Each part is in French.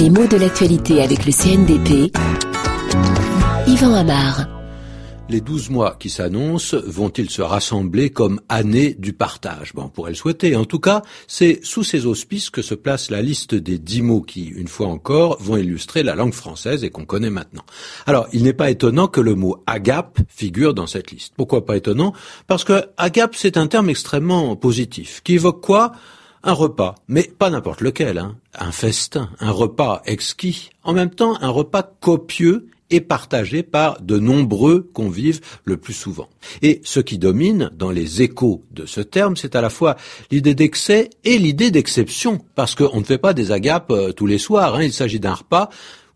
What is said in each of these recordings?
Les mots de l'actualité avec le CNDP. Yvan Amar. Les douze mois qui s'annoncent vont-ils se rassembler comme année du partage? Bon, On pourrait le souhaiter. En tout cas, c'est sous ces auspices que se place la liste des dix mots qui, une fois encore, vont illustrer la langue française et qu'on connaît maintenant. Alors, il n'est pas étonnant que le mot agape figure dans cette liste. Pourquoi pas étonnant? Parce que agape, c'est un terme extrêmement positif qui évoque quoi? Un repas, mais pas n'importe lequel, hein. un festin, un repas exquis, en même temps un repas copieux et partagé par de nombreux convives le plus souvent. Et ce qui domine dans les échos de ce terme, c'est à la fois l'idée d'excès et l'idée d'exception, parce qu'on ne fait pas des agapes euh, tous les soirs, hein. il s'agit d'un repas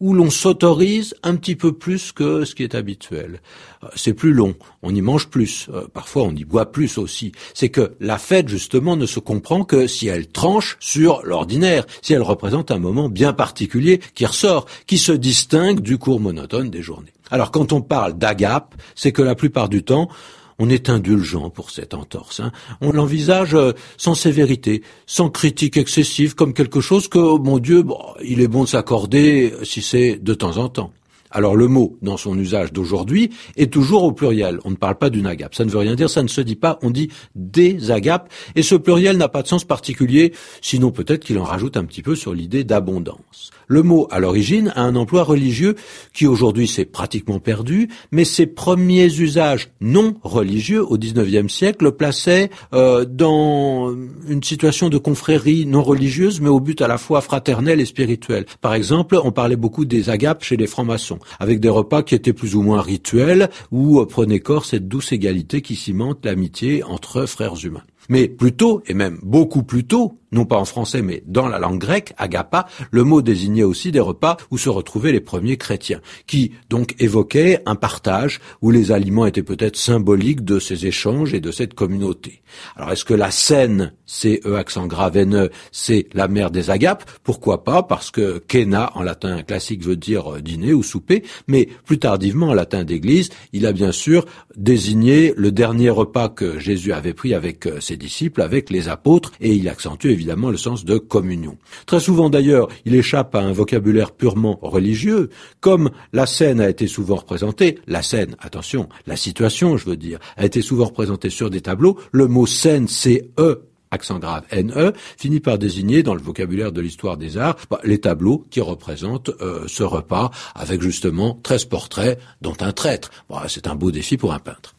où l'on s'autorise un petit peu plus que ce qui est habituel. Euh, c'est plus long, on y mange plus, euh, parfois on y boit plus aussi. C'est que la fête, justement, ne se comprend que si elle tranche sur l'ordinaire, si elle représente un moment bien particulier qui ressort, qui se distingue du cours monotone des journées. Alors quand on parle d'agape, c'est que la plupart du temps, on est indulgent pour cette entorse. Hein. On l'envisage euh, sans sévérité, sans critique excessive, comme quelque chose que, oh mon Dieu, il est bon de s'accorder si c'est de temps en temps. Alors le mot, dans son usage d'aujourd'hui, est toujours au pluriel. On ne parle pas d'une agape. Ça ne veut rien dire, ça ne se dit pas, on dit des agapes. Et ce pluriel n'a pas de sens particulier, sinon peut-être qu'il en rajoute un petit peu sur l'idée d'abondance. Le mot, à l'origine, a un emploi religieux qui aujourd'hui s'est pratiquement perdu, mais ses premiers usages non religieux au XIXe siècle le plaçaient euh, dans une situation de confrérie non religieuse, mais au but à la fois fraternel et spirituel. Par exemple, on parlait beaucoup des agapes chez les francs-maçons avec des repas qui étaient plus ou moins rituels, où euh, prenait corps cette douce égalité qui cimente l'amitié entre frères humains. Mais plutôt, et même beaucoup plus tôt, non pas en français mais dans la langue grecque, agapa, le mot désignait aussi des repas où se retrouvaient les premiers chrétiens, qui donc évoquaient un partage où les aliments étaient peut-être symboliques de ces échanges et de cette communauté. Alors est-ce que la scène, c'est E accent grave N, c'est la mère des agapes? Pourquoi pas? Parce que kena en latin classique veut dire euh, dîner ou souper, mais plus tardivement en latin d'église, il a bien sûr désigné le dernier repas que Jésus avait pris avec euh, disciples, avec les apôtres, et il accentue évidemment évidemment le sens de communion. Très souvent d'ailleurs, il échappe à un vocabulaire purement religieux, comme la scène a été souvent représentée, la scène, attention, la situation, je veux dire, a été souvent représentée sur des tableaux, le mot scène, c'est E accent grave NE, finit par désigner dans le vocabulaire de l'histoire des arts bah, les tableaux qui représentent euh, ce repas avec justement 13 portraits dont un traître. Bah, c'est un beau défi pour un peintre.